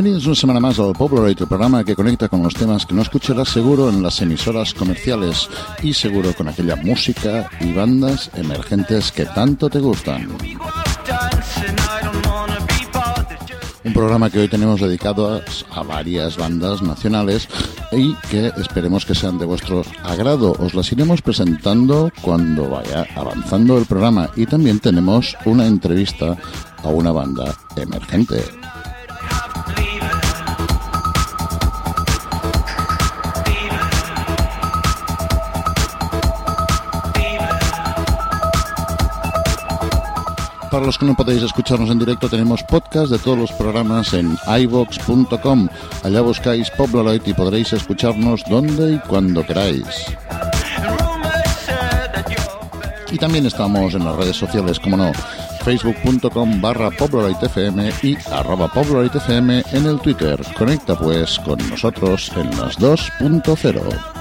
Bienvenidos una semana más al Polaroid, el programa que conecta con los temas que no escucharás seguro en las emisoras comerciales y seguro con aquella música y bandas emergentes que tanto te gustan. Un programa que hoy tenemos dedicado a, varias bandas nacionales y que esperemos que sean de vuestro agrado. Os las iremos presentando cuando vaya avanzando el programa y también tenemos una entrevista a una banda emergente. Para los que no podéis escucharnos en directo, tenemos podcast de todos los programas en ivox.com. Allá buscáis Pobloloid y podréis escucharnos donde y cuando queráis. Y también estamos en las redes sociales, como no, facebook.com barra FM y arroba FM en el Twitter. Conecta pues con nosotros en las 2.0.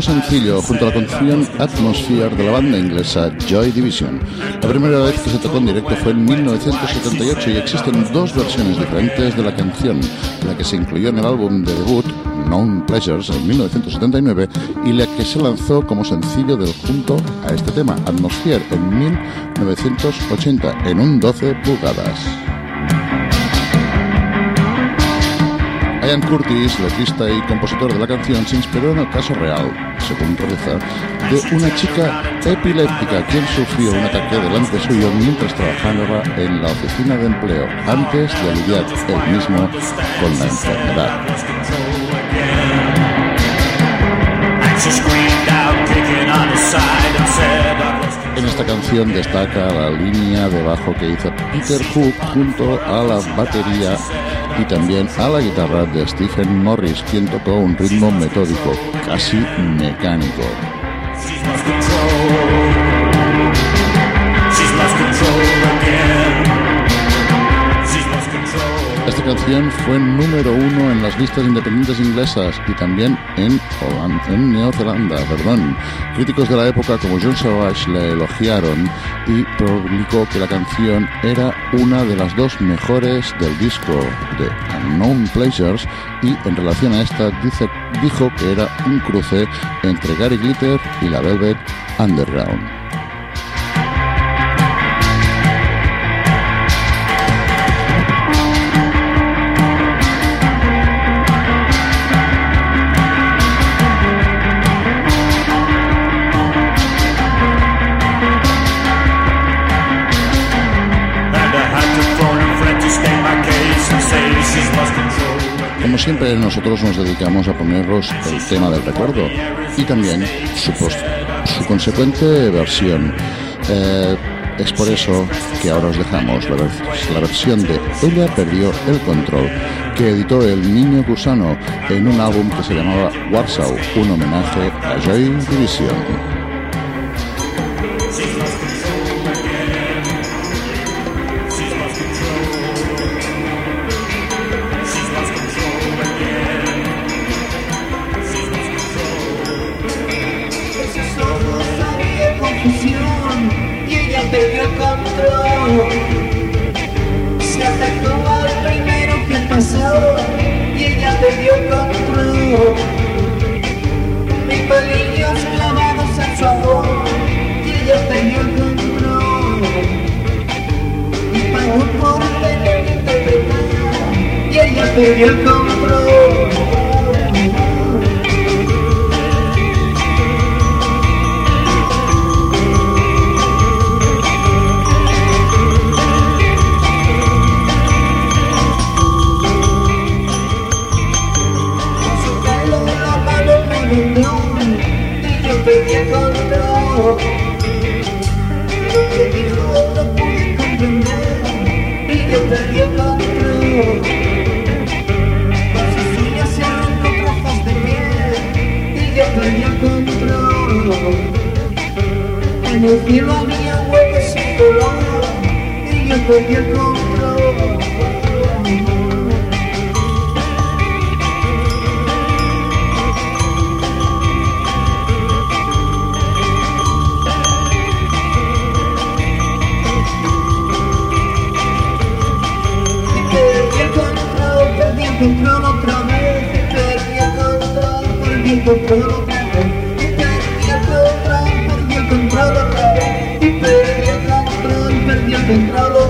quinto sencillo junto a la canción Atmosphere de la banda inglesa Joy Division. La primera vez que se tocó en directo fue en 1978 y existen dos versiones diferentes de la canción, la que se incluyó en el álbum de debut Known Pleasures en 1979 y la que se lanzó como sencillo del junto a este tema, Atmosphere, en 1980 en un 12 pulgadas. Ian Curtis, letrista y compositor de la canción, se inspiró en el caso real, según reza, de una chica epiléptica quien sufrió un ataque delante suyo mientras trabajaba en la oficina de empleo, antes de lidiar él mismo con la enfermedad. En esta canción destaca la línea de bajo que hizo Peter Hook junto a la batería y también a la guitarra de Stephen Morris, quien tocó un ritmo metódico, casi mecánico. Esta canción fue número uno en las listas independientes inglesas y también en, en Neozelanda. Perdón. Críticos de la época como John Savage la elogiaron y publicó que la canción era una de las dos mejores del disco de Unknown Pleasures y en relación a esta dijo que era un cruce entre Gary Glitter y la Velvet Underground. Siempre, nosotros nos dedicamos a poneros el tema del recuerdo y también su, consecuente versión. Eh, es por eso que ahora os dejamos la, la, versión de Ella perdió el control, que editó el Niño Gusano en un álbum que se llamaba Warsaw, un homenaje a Joy Division. Se atacó al primero que pasó y ella te perdió control. Mis palillos clavados a su amor y ella perdió el control. Y pagó por tener que interpretar y ella perdió el control. Control. Lo que dijo no pude comprender y yo perdí el control. Con sus uñas se de piel y yo perdí el control. En el cielo había huevos sin color y yo perdí el control. Vez, perdí el control, perdí el control, perdí el control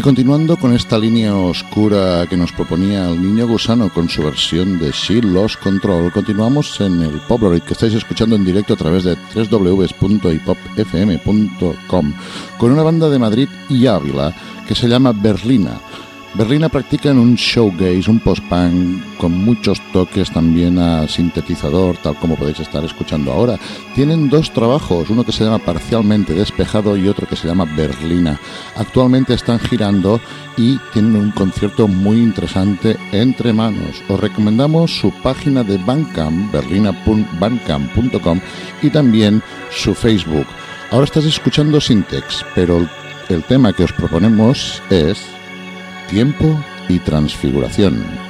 Y continuando con esta línea oscura que nos proponía el niño gusano con su versión de She Lost Control, continuamos en el Polaroid que estáis escuchando en directo a través de www.hipopfm.com con una banda de Madrid y Ávila que se llama Berlina Berlina practica en un showgaze, un post-punk con muchos toques también a sintetizador, tal como podéis estar escuchando ahora. Tienen dos trabajos, uno que se llama Parcialmente Despejado y otro que se llama Berlina. Actualmente están girando y tienen un concierto muy interesante entre manos. Os recomendamos su página de Bandcamp, berlina.bandcamp.com y también su Facebook. Ahora estás escuchando Syntex, pero el tema que os proponemos es tiempo y transfiguración.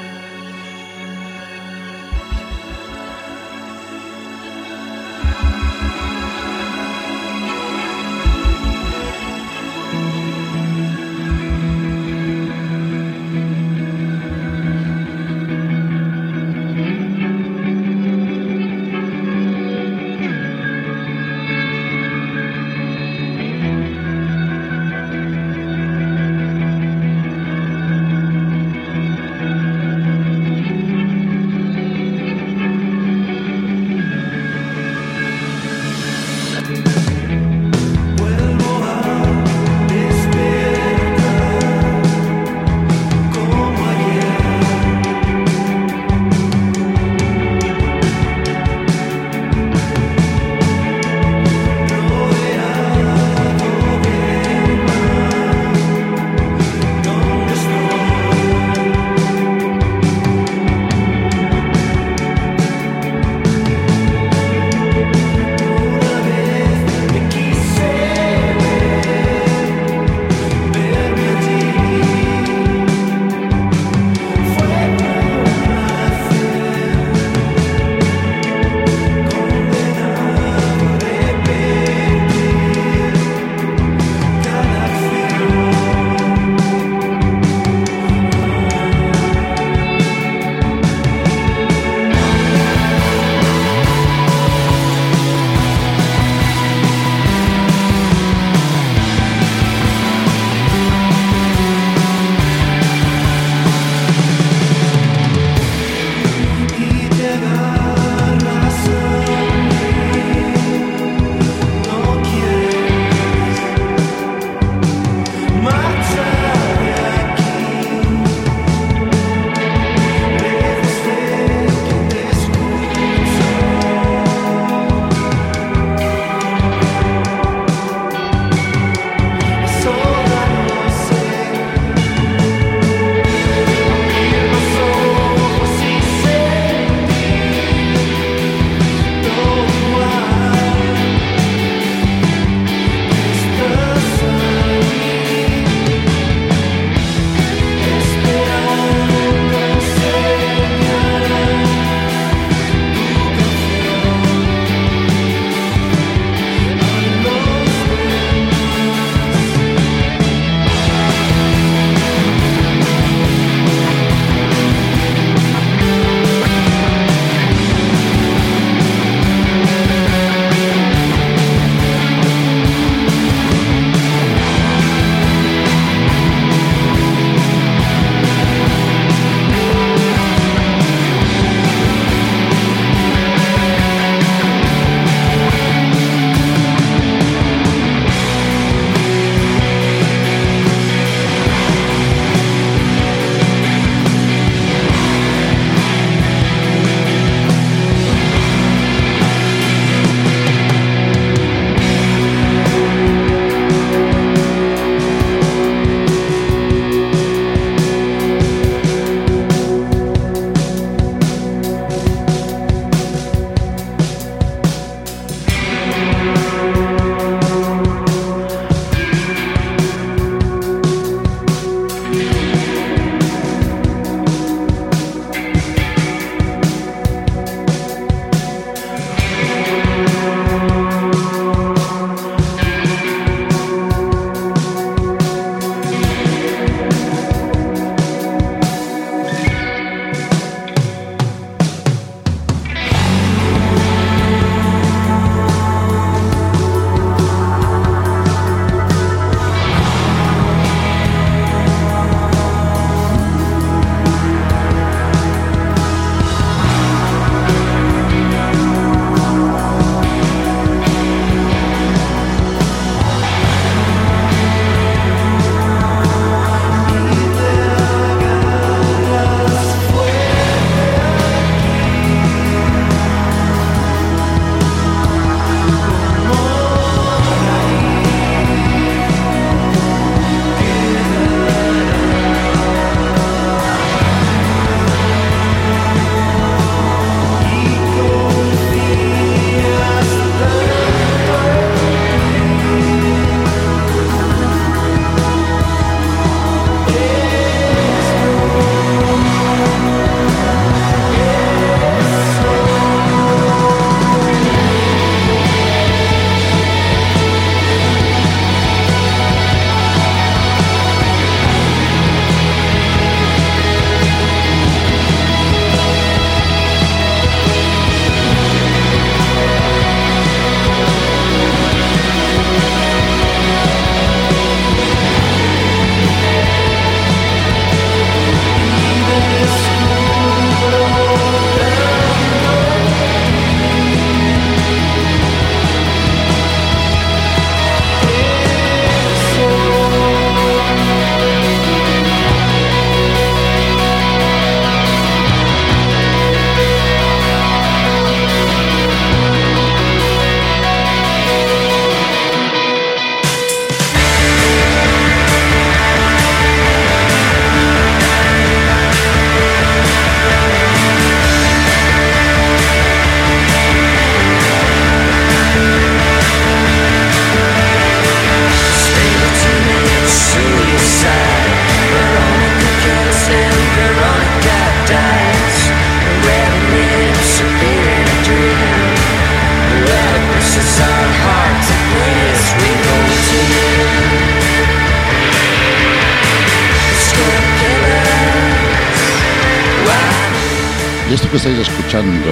Esto que estáis escuchando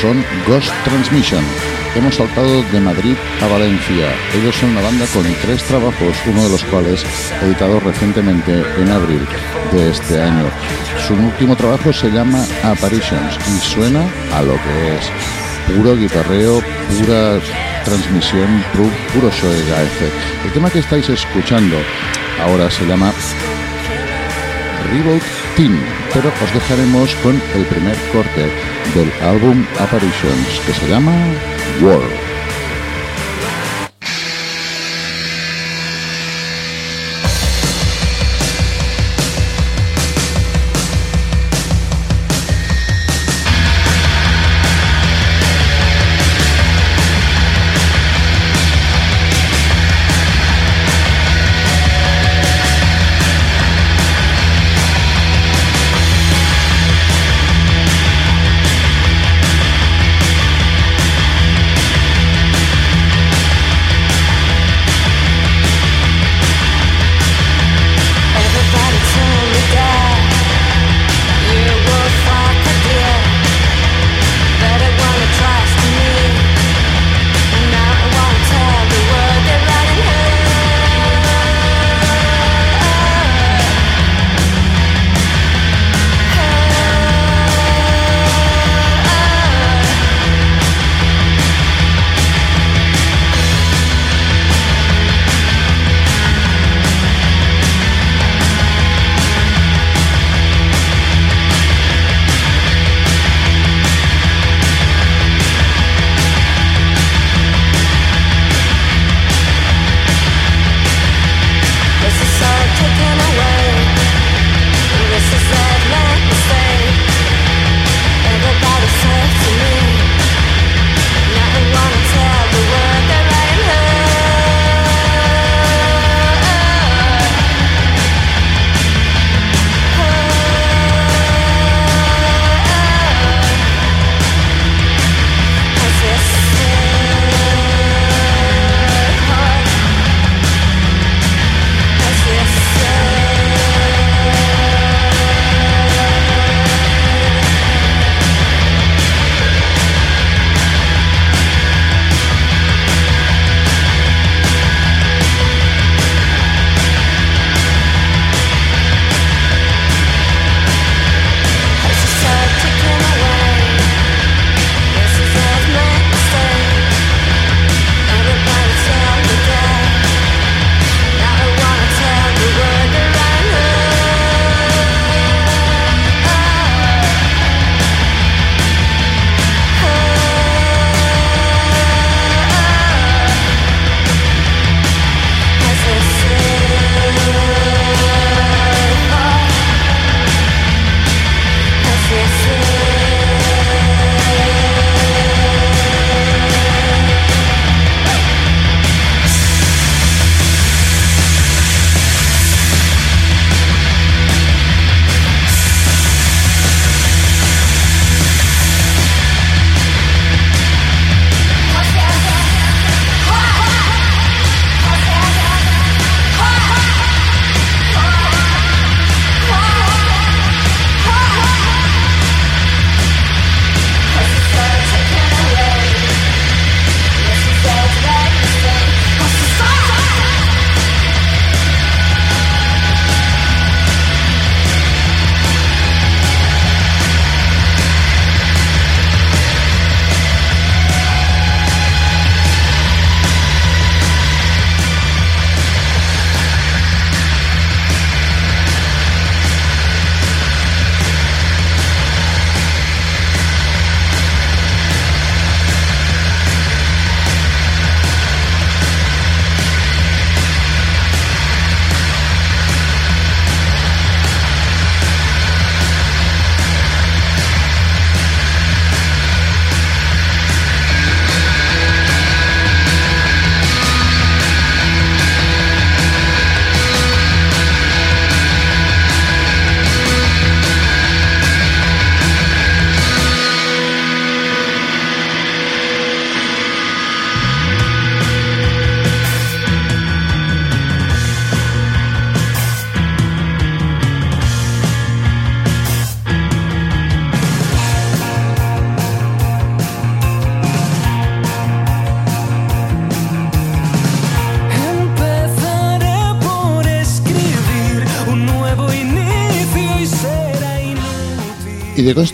son Ghost Transmission. Hemos saltado de Madrid a Valencia. Ellos son una banda con tres trabajos, uno de los cuales editado recientemente en abril de este año. Su último trabajo se llama Apparitions y suena a lo que es puro guitarreo, pura transmisión, puro, puro El tema que estáis escuchando ahora se llama Revolt Pero os dejaremos con el primer corte del álbum Apparitions que se llama World.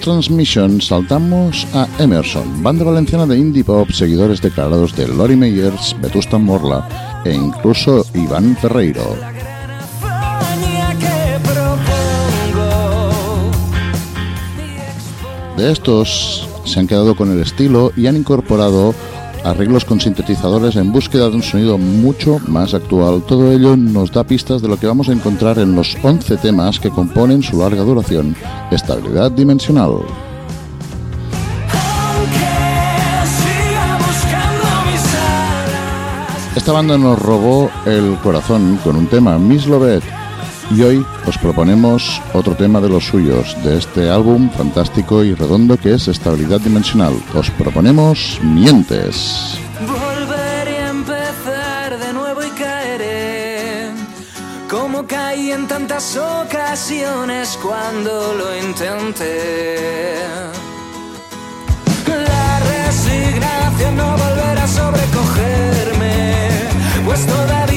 Transmission saltamos a Emerson, banda valenciana de indie pop, seguidores declarados de Lori Meyers, Vetusta Morla e incluso Iván Ferreiro. De estos se han quedado con el estilo y han incorporado arreglos con sintetizadores en búsqueda de un sonido mucho más actual. Todo ello nos da pistas de lo que vamos a encontrar en los 11 temas que componen su larga duración, estabilidad dimensional. Esta banda nos robó el corazón con un tema, Miss Lovett, y hoy os proponemos otro tema de los suyos, de este álbum fantástico y redondo que es Estabilidad Dimensional. Os proponemos Mientes. Volveré a empezar de nuevo y caeré como caí en tantas ocasiones cuando lo intenté. La resignación no volverá a sobrecogerme, pues todavía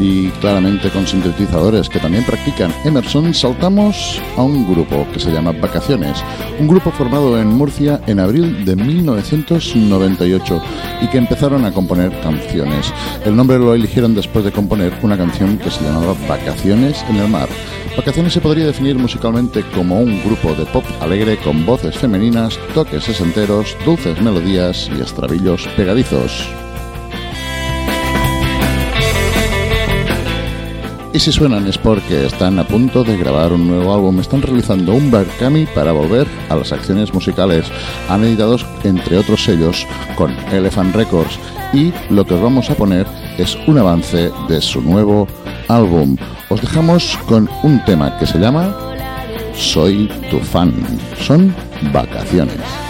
y claramente con sintetizadores que también practican Emerson, saltamos a un grupo que se llama Vacaciones, un grupo formado en Murcia en abril de 1998 y que empezaron a componer canciones. El nombre lo eligieron después de componer una canción que se llamaba Vacaciones en el mar. Vacaciones se podría definir musicalmente como un grupo de pop alegre con voces femeninas, toques sesenteros, dulces melodías y estrabillos pegadizos. Si suenan es porque están a punto de grabar un nuevo álbum, están realizando un Barcami para volver a las acciones musicales. Han editado, entre otros sellos, con Elephant Records. Y lo que os vamos a poner es un avance de su nuevo álbum. Os dejamos con un tema que se llama Soy tu fan. Son vacaciones.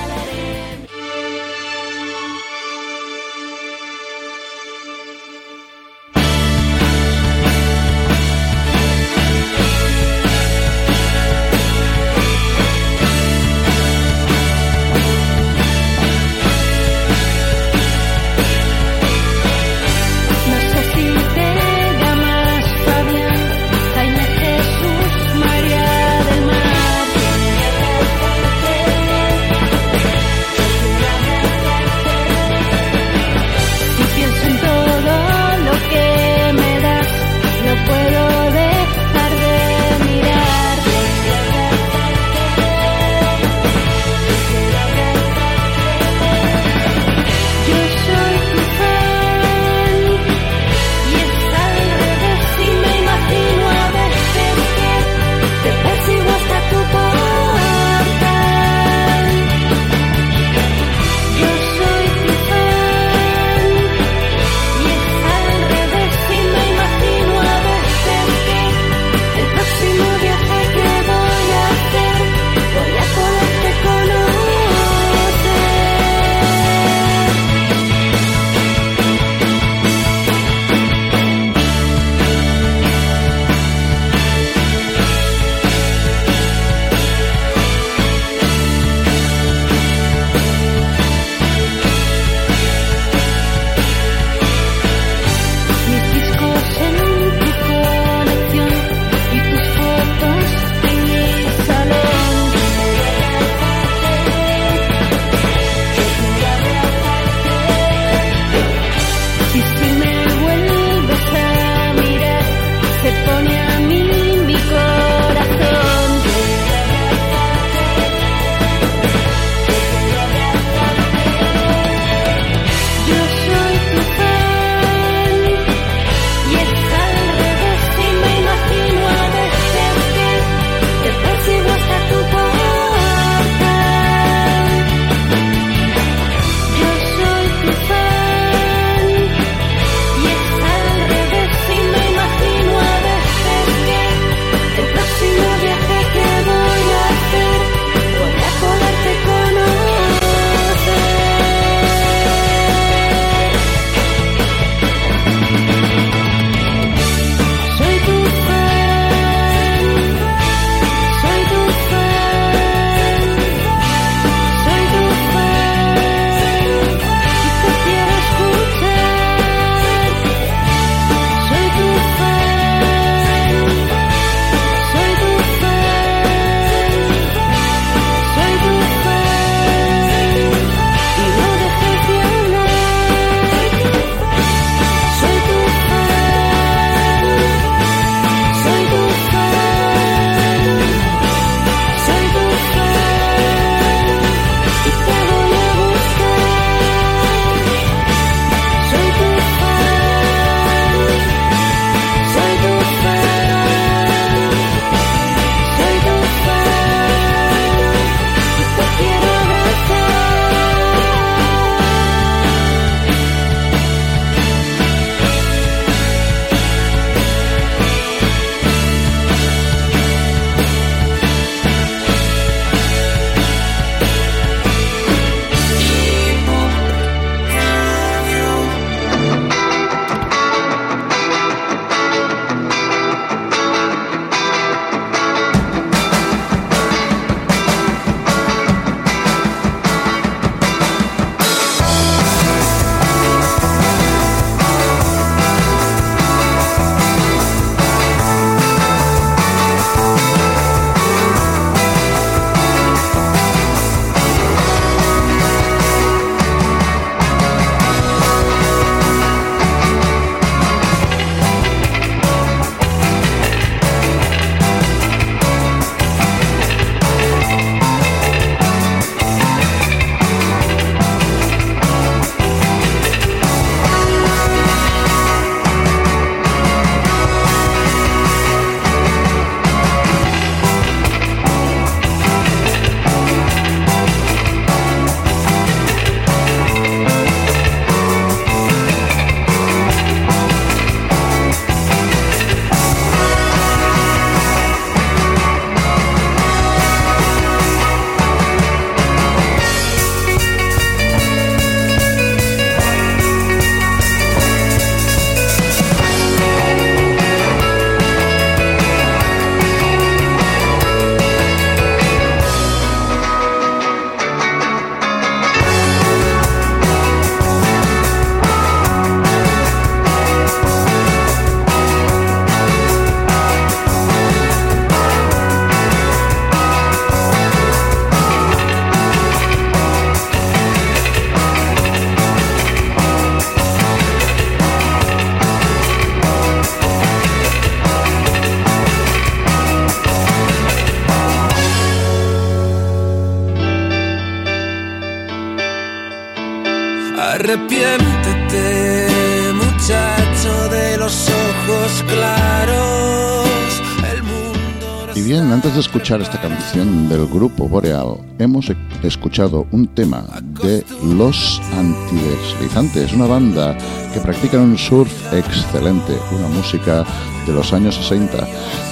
Esta canción del grupo Boreal, hemos e- escuchado un tema de Los Antideslizantes, una banda que practica un surf excelente, una música de los años 60.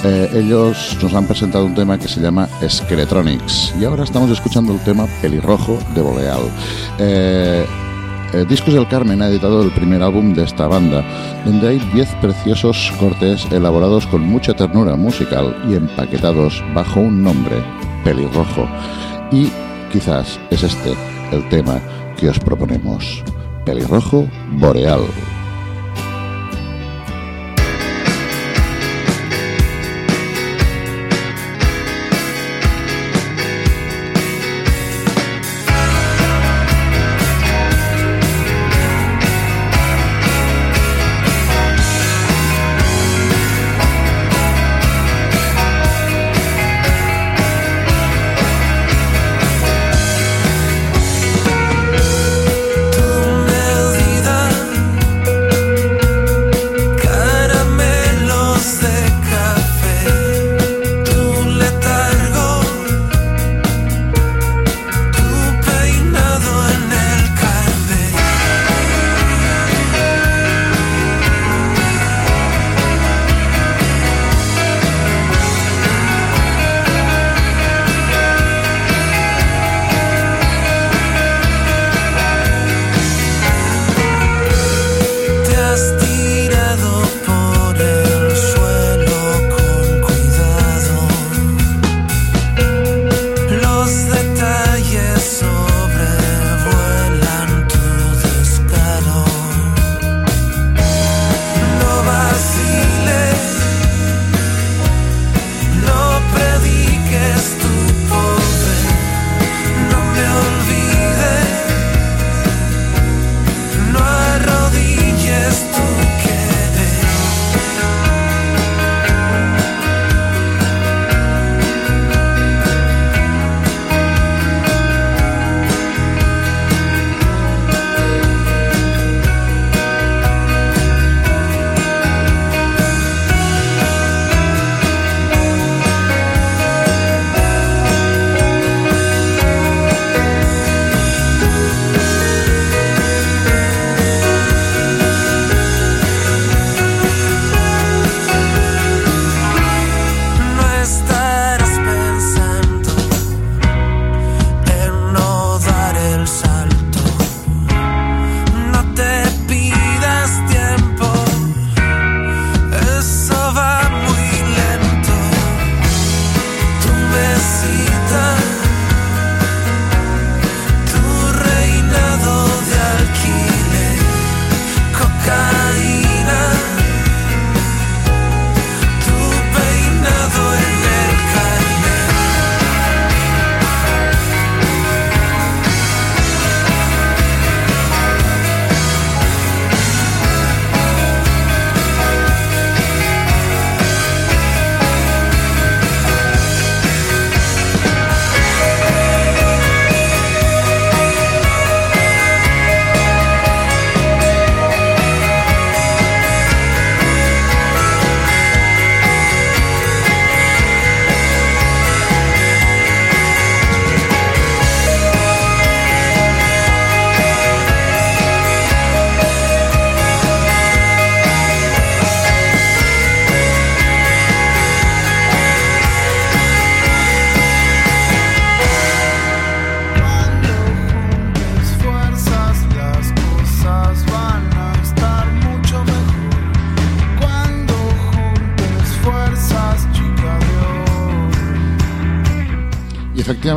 Eh, ellos nos han presentado un tema que se llama Skeletronics y ahora estamos escuchando el tema Pelirrojo de Boreal. Eh, eh, Discos del Carmen ha editado el primer álbum de esta banda, donde hay 10 preciosos cortes elaborados con mucha ternura musical y empaquetados bajo un nombre, Pelirrojo. Y quizás es este el tema que os proponemos, Pelirrojo Boreal.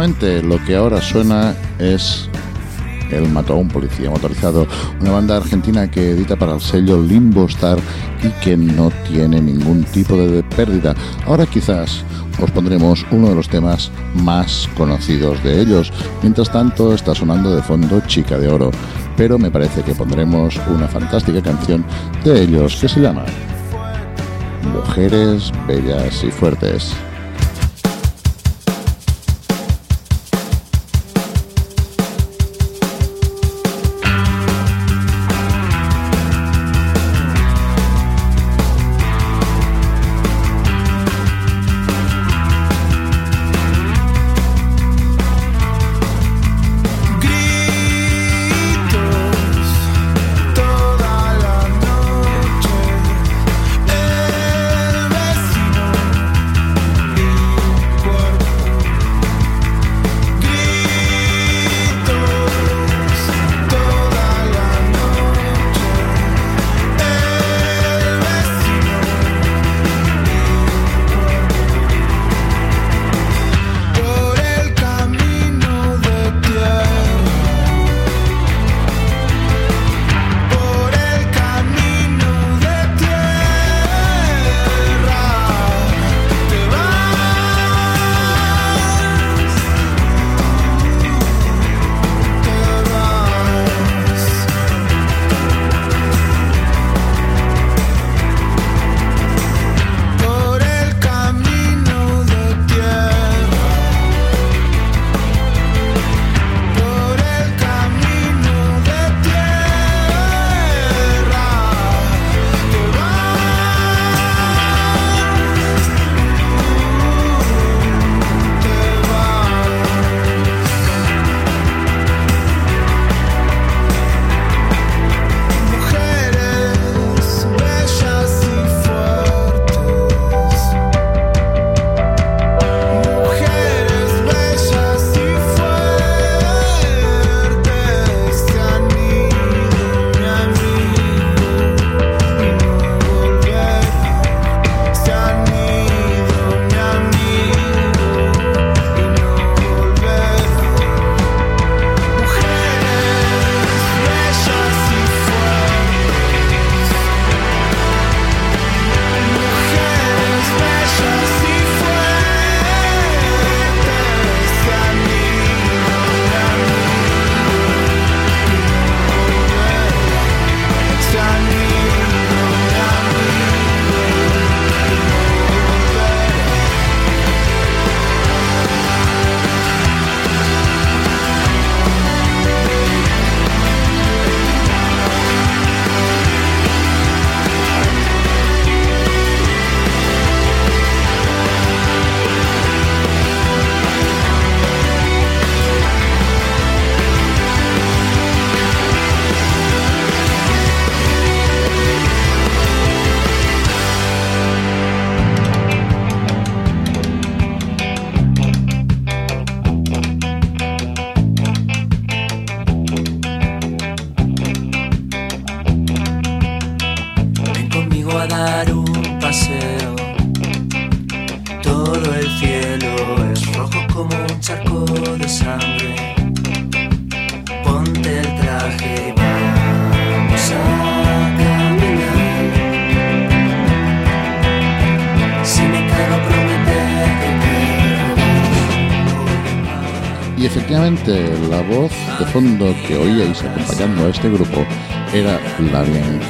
Lo que ahora suena es El mató a un policía motorizado, una banda argentina que edita para el sello Limbo Star y que no tiene ningún tipo de pérdida. Ahora quizás os pondremos uno de los temas más conocidos de ellos. Mientras tanto, está sonando de fondo Chica de Oro, pero me parece que pondremos una fantástica canción de ellos que se llama Mujeres Bellas y Fuertes.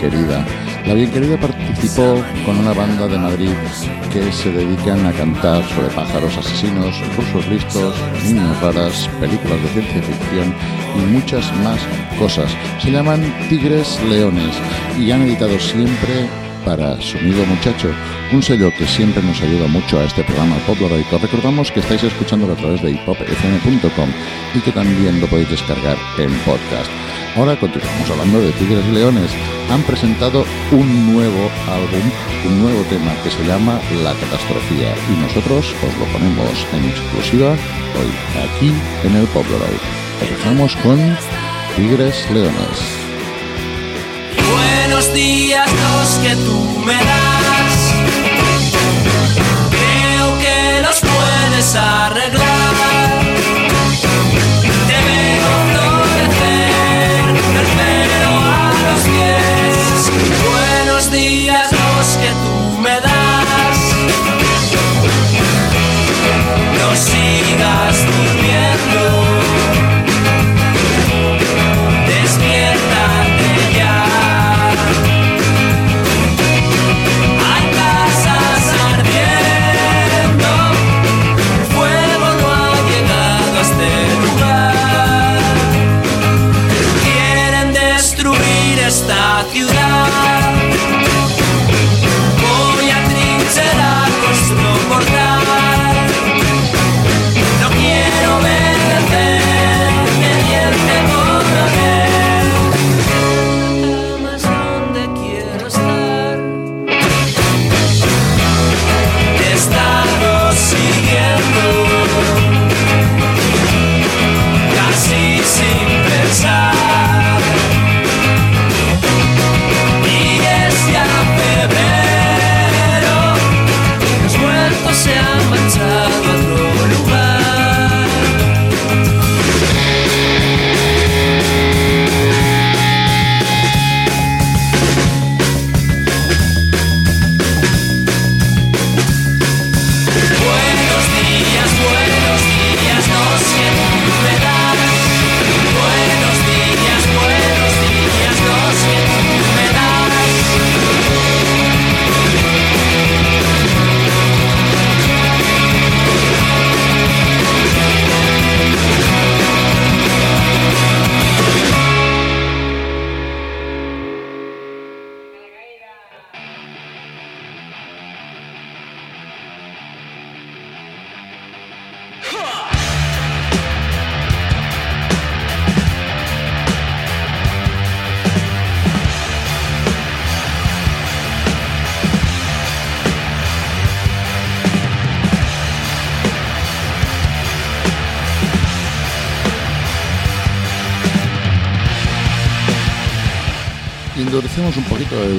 La Bien Querida participó con una banda de Madrid que se dedican a cantar sobre pájaros asesinos, rusos listos, niños raras, películas de ciencia ficción y muchas más cosas. Se llaman Tigres Leones y han editado siempre para Sonido Muchacho, un sello que siempre nos ayuda mucho a este programa Polaroid. Os recordamos que estáis escuchando a través de hipopfm.com y que también lo podéis descargar en podcast. Ahora continuamos hablando de Tigres y Leones. Han presentado un nuevo álbum, un nuevo tema que se llama La Catastrofía y nosotros os lo ponemos en exclusiva hoy aquí en el Polaroid. Empezamos con Tigres Leones. Buenos días los que tú me das. Puedes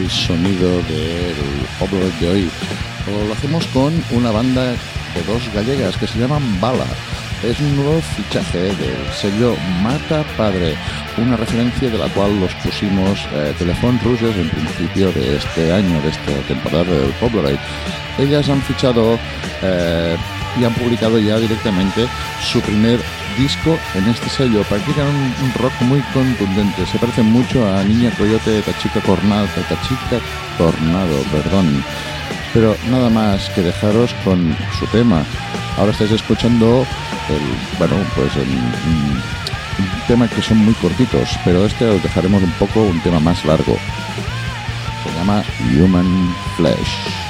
el sonido del Polaroid de hoy. Lo hacemos con una banda de dos gallegas que se llaman Bala. Es un nuevo fichaje del sello Mata Padre, una referencia de la cual los pusimos eh, Telefón Rusos en principio de este año, de esta temporada del Polaroid. Ellas han fichado eh, y han publicado ya directamente su primer disco en este sello. Practican un, rock muy contundente. Se parece mucho a Niña Coyote, Tachica Tornado, Tachica Tornado, perdón. Pero nada más que dejaros con su tema. Ahora estáis escuchando el, bueno, pues el, un tema que son muy cortitos, pero este os dejaremos un poco un tema más largo. Se llama Human Flesh.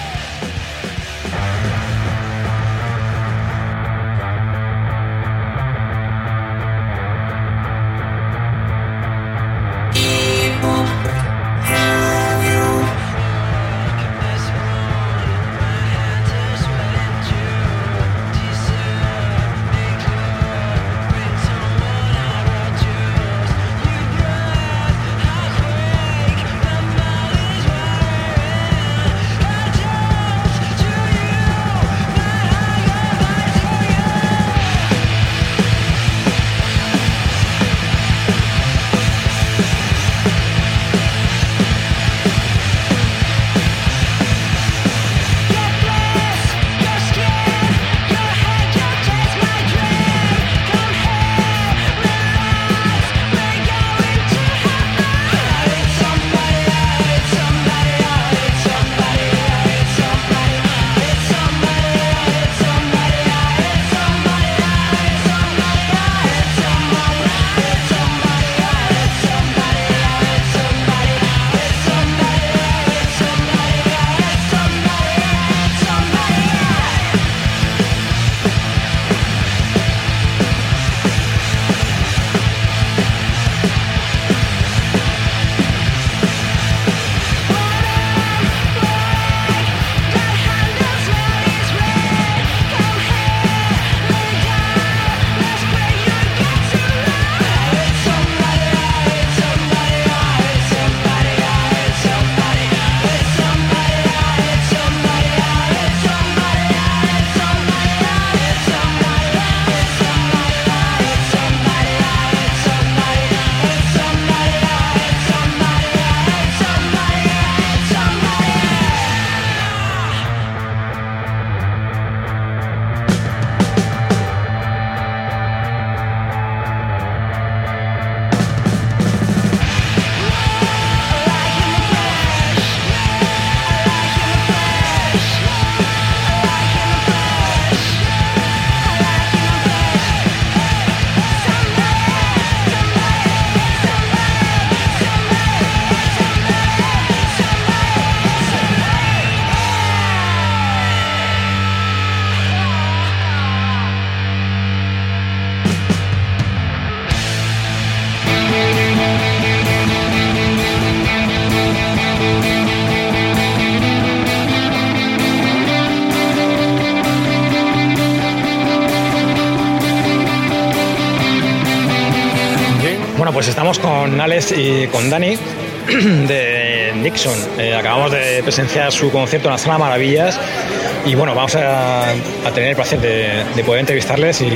Con Alex y con Dani de Nixon. Eh, acabamos de presenciar su concierto en la Sala Maravillas y bueno, vamos a, a tener el placer de, de poder entrevistarles y,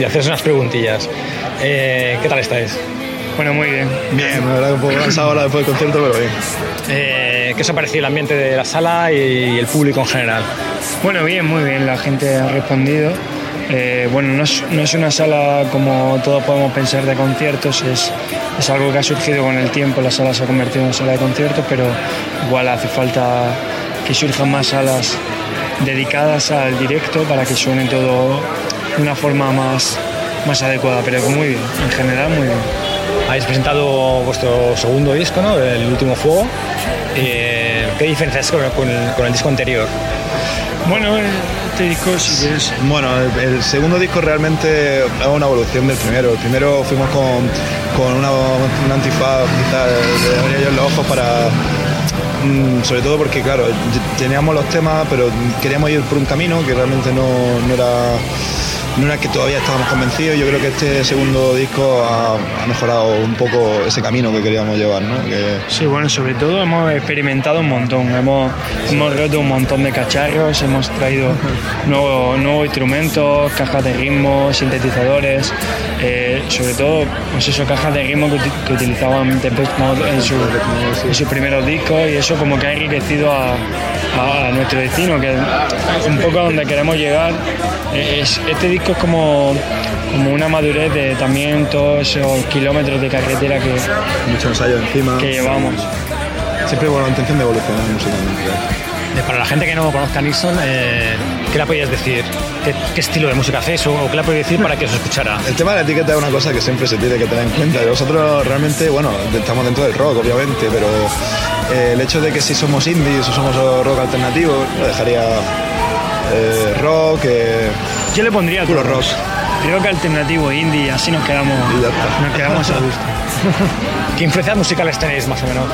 y hacerles unas preguntillas. Eh, ¿Qué tal estáis? Bueno, muy bien. Bien, la verdad que un poco cansado ahora después del concierto, pero bien. Eh, ¿Qué os ha parecido el ambiente de la sala y el público en general? Bueno, bien, muy bien. La gente ha respondido. Eh, bueno, no es, no es una sala como todos podemos pensar de conciertos, es, es algo que ha surgido con el tiempo. La sala se ha convertido en una sala de conciertos, pero igual hace falta que surjan más salas dedicadas al directo para que suene todo de una forma más, más adecuada. Pero muy bien, en general muy bien. Habéis presentado vuestro segundo disco, ¿no? El último fuego. Eh, ¿Qué diferencias con, con el, con el disco anterior? Bueno, este disco, si quieres, Bueno, el, el segundo disco realmente es una evolución del primero. El primero fuimos con, con una, un antifaz quizás de brillo en los ojos para... mm, Sobre todo porque, claro, teníamos los temas, pero queríamos ir por un camino que realmente no, no era no era que todavía estábamos convencidos. Yo creo que este segundo disco ha, ha mejorado un poco ese camino que queríamos llevar, ¿no? Que, Sí, bueno, sobre todo hemos experimentado un montón, hemos, hemos roto un montón de cacharros, hemos traído nuevos nuevos instrumentos, cajas de ritmo, sintetizadores, eh, sobre todo, pues eso, cajas de ritmo que, uti- que utilizaban Depeche Mode en, su, en sus primeros discos y eso como que ha enriquecido a, a nuestro destino, que es un poco a donde queremos llegar. Eh, es- este disco es como, como una madurez de también todos esos kilómetros de carretera que, mucho ensayo encima. que llevamos. Siempre con la intención de evolucionar musicalmente. Eh, Para la gente que no conozca a Nixon, eh, ¿qué le podías decir? ¿Qué, qué estilo de música hacéis o, o qué le podéis decir para que os escuchara? El tema de la etiqueta es una cosa que siempre se tiene que tener en cuenta. Nosotros realmente, bueno, estamos dentro del rock, obviamente, pero eh, el hecho de que si somos indies o somos rock alternativo, lo dejaría eh, rock, eh, Yo le pondría Puro todos. Rock alternativo, indie, así nos quedamos, nos quedamos a gusto. ¿Qué influencias musicales tenéis más o menos?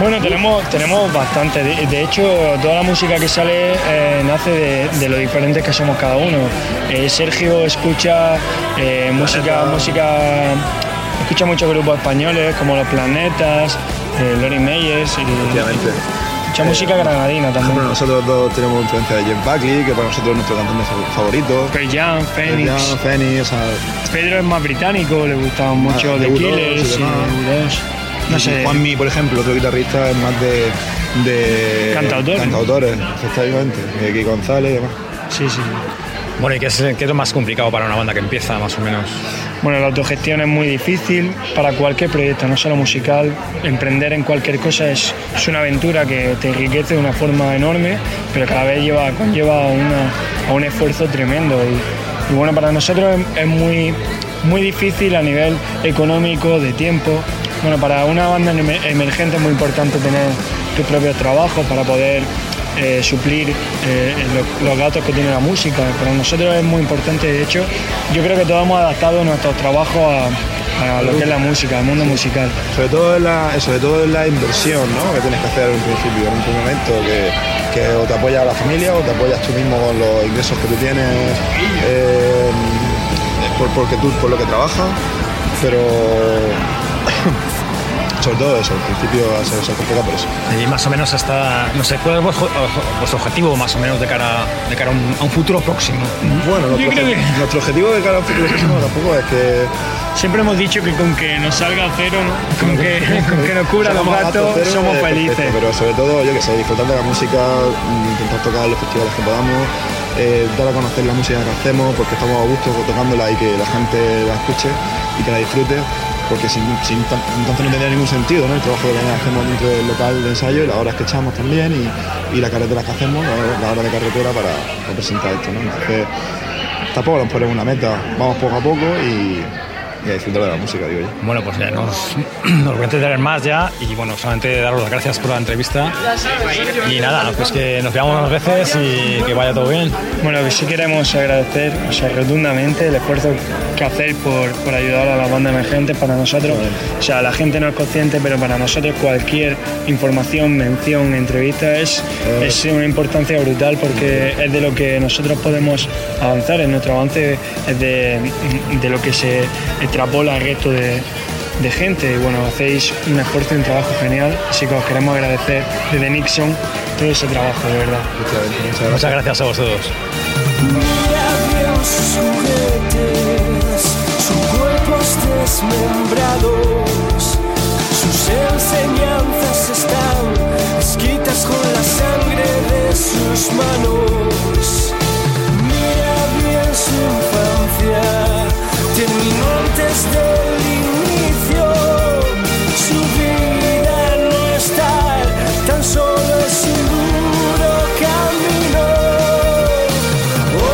Bueno, tenemos, tenemos bastante. De, de hecho, toda la música que sale eh, nace de, de lo diferentes que somos cada uno. Eh, Sergio escucha eh, música, música, escucha muchos grupos españoles como Los Planetas, Lori Meyers y escucha música granadina también. nosotros dos tenemos influencia de Jeff Buckley, que para nosotros es nuestro cantante fa- favorito. Pearl Jam, Phoenix. Jan, Phoenix, o sea, Pedro es más británico, le gustaban mucho The de U2 Killers y y demás. U2. No sé, Juanmi, por ejemplo, otro guitarrista, es más de, de Cantautores. cantautores, efectivamente. Kiko González y demás. sí, sí. Bueno, ¿y qué es, qué es lo más complicado para una banda que empieza más o menos? Bueno, la autogestión es muy difícil para cualquier proyecto, no solo musical. Emprender en cualquier cosa es, es una aventura que te enriquece de una forma enorme, pero cada vez lleva, conlleva una- a un esfuerzo tremendo. Y, bueno, para nosotros es, es muy, muy difícil a nivel económico, de tiempo. Bueno, para una banda emer- emergente es muy importante tener tus propios trabajos para poder eh, suplir eh, lo- los gastos que tiene la música. Para nosotros es muy importante, de hecho, yo creo que todos hemos adaptado nuestros trabajos a, a lo que es la música, al mundo musical. Sobre todo, es la, sobre todo la inversión ¿no? que tienes que hacer en un principio, en un primer momento, que, que o te apoya la familia o te apoyas tú mismo con los ingresos que tú tienes eh, por, porque tú, por lo que trabajas, pero sobre todo eso, al principio se, se complica por eso. Y más o menos hasta, no sé, ¿cuál es vuestro, vuestro objetivo más o menos de cara, de cara a, un, a un futuro próximo? Bueno, nuestro, que- nuestro objetivo de cara al futuro próximo tampoco es que Siempre hemos dicho que con que nos salga cero, ¿no? con, que, con que nos cubra los cero, somos felices. perfecto, pero sobre todo, yo que sé, disfrutar de la música, mm, intentar tocar los festivales que podamos, eh, dar a conocer la música que hacemos, porque estamos a gusto tocándola y que la gente la escuche y que la disfrute, porque sin, entonces no tendría ningún sentido el trabajo que hacemos dentro del local de ensayo y las horas que echamos también y, y las carreteras que hacemos, la hora, la hora de carretera para, para presentar esto. ¿no? Entonces, tampoco nos ponemos una meta, vamos poco a poco y, y a disfrutar de la música, digo yo. Bueno, pues ya nos, nos voy a entretener más ya y bueno, solamente daros las gracias por la entrevista y nada, pues que nos veamos más veces y que vaya todo bien. Bueno, que sí queremos agradecer o sea, rotundamente el esfuerzo que hacéis por, por ayudar a la banda emergente para nosotros. O sea, la gente no es consciente, pero para nosotros cualquier información, mención, entrevista es, es una importancia brutal porque es de lo que nosotros podemos avanzar. En nuestro avance es de, de lo que se extrapola al resto de, de gente. Y bueno, hacéis un esfuerzo y un trabajo genial, así que os queremos agradecer desde Nixon todo ese trabajo, de verdad. Muchas gracias a vosotros. Sus desmembrados, enseñanzas están escritas con la sangre de sus manos. Mira bien su infancia, antes del inicio. Su vida no está, tan solo es un duro camino.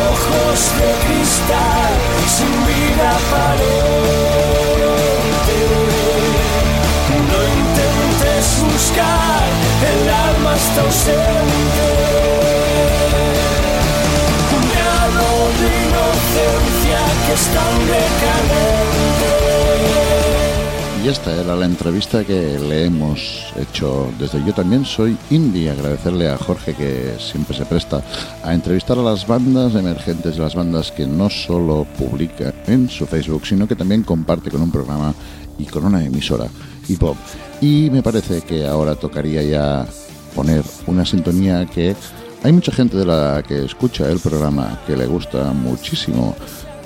Ojos de cristal, sin vida aparente. No intentes buscar, el alma está ausente. Y esta era la entrevista que le hemos hecho desde Yo también soy indie. Agradecerle a Jorge que siempre se presta a entrevistar a las bandas emergentes, las bandas que no solo publica en su Facebook, sino que también comparte con un programa y con una emisora hip hop. Y me parece que ahora tocaría ya poner una sintonía que hay mucha gente de la que escucha el programa que le gusta muchísimo.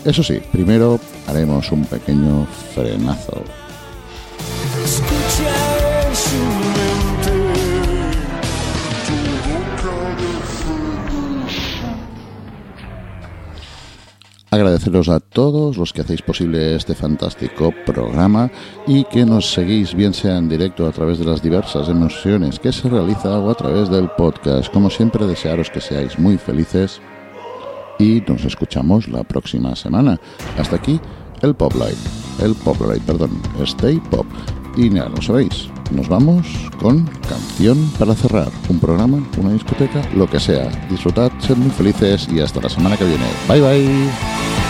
Eso sí, primero haremos un pequeño frenazo. Agradeceros a todos los que hacéis posible este fantástico programa y que nos seguís bien sea en directo a través de las diversas emociones que se realiza o a través del podcast. Como siempre, desearos que seáis muy felices y nos escuchamos la próxima semana. Hasta aquí el Pop Light, el Pop Light, perdón, Stay Pop. Y ya lo sabéis, nos vamos con canción para cerrar. Un programa, una discoteca, lo que sea. Disfrutad, sed muy felices y hasta la semana que viene. Bye bye.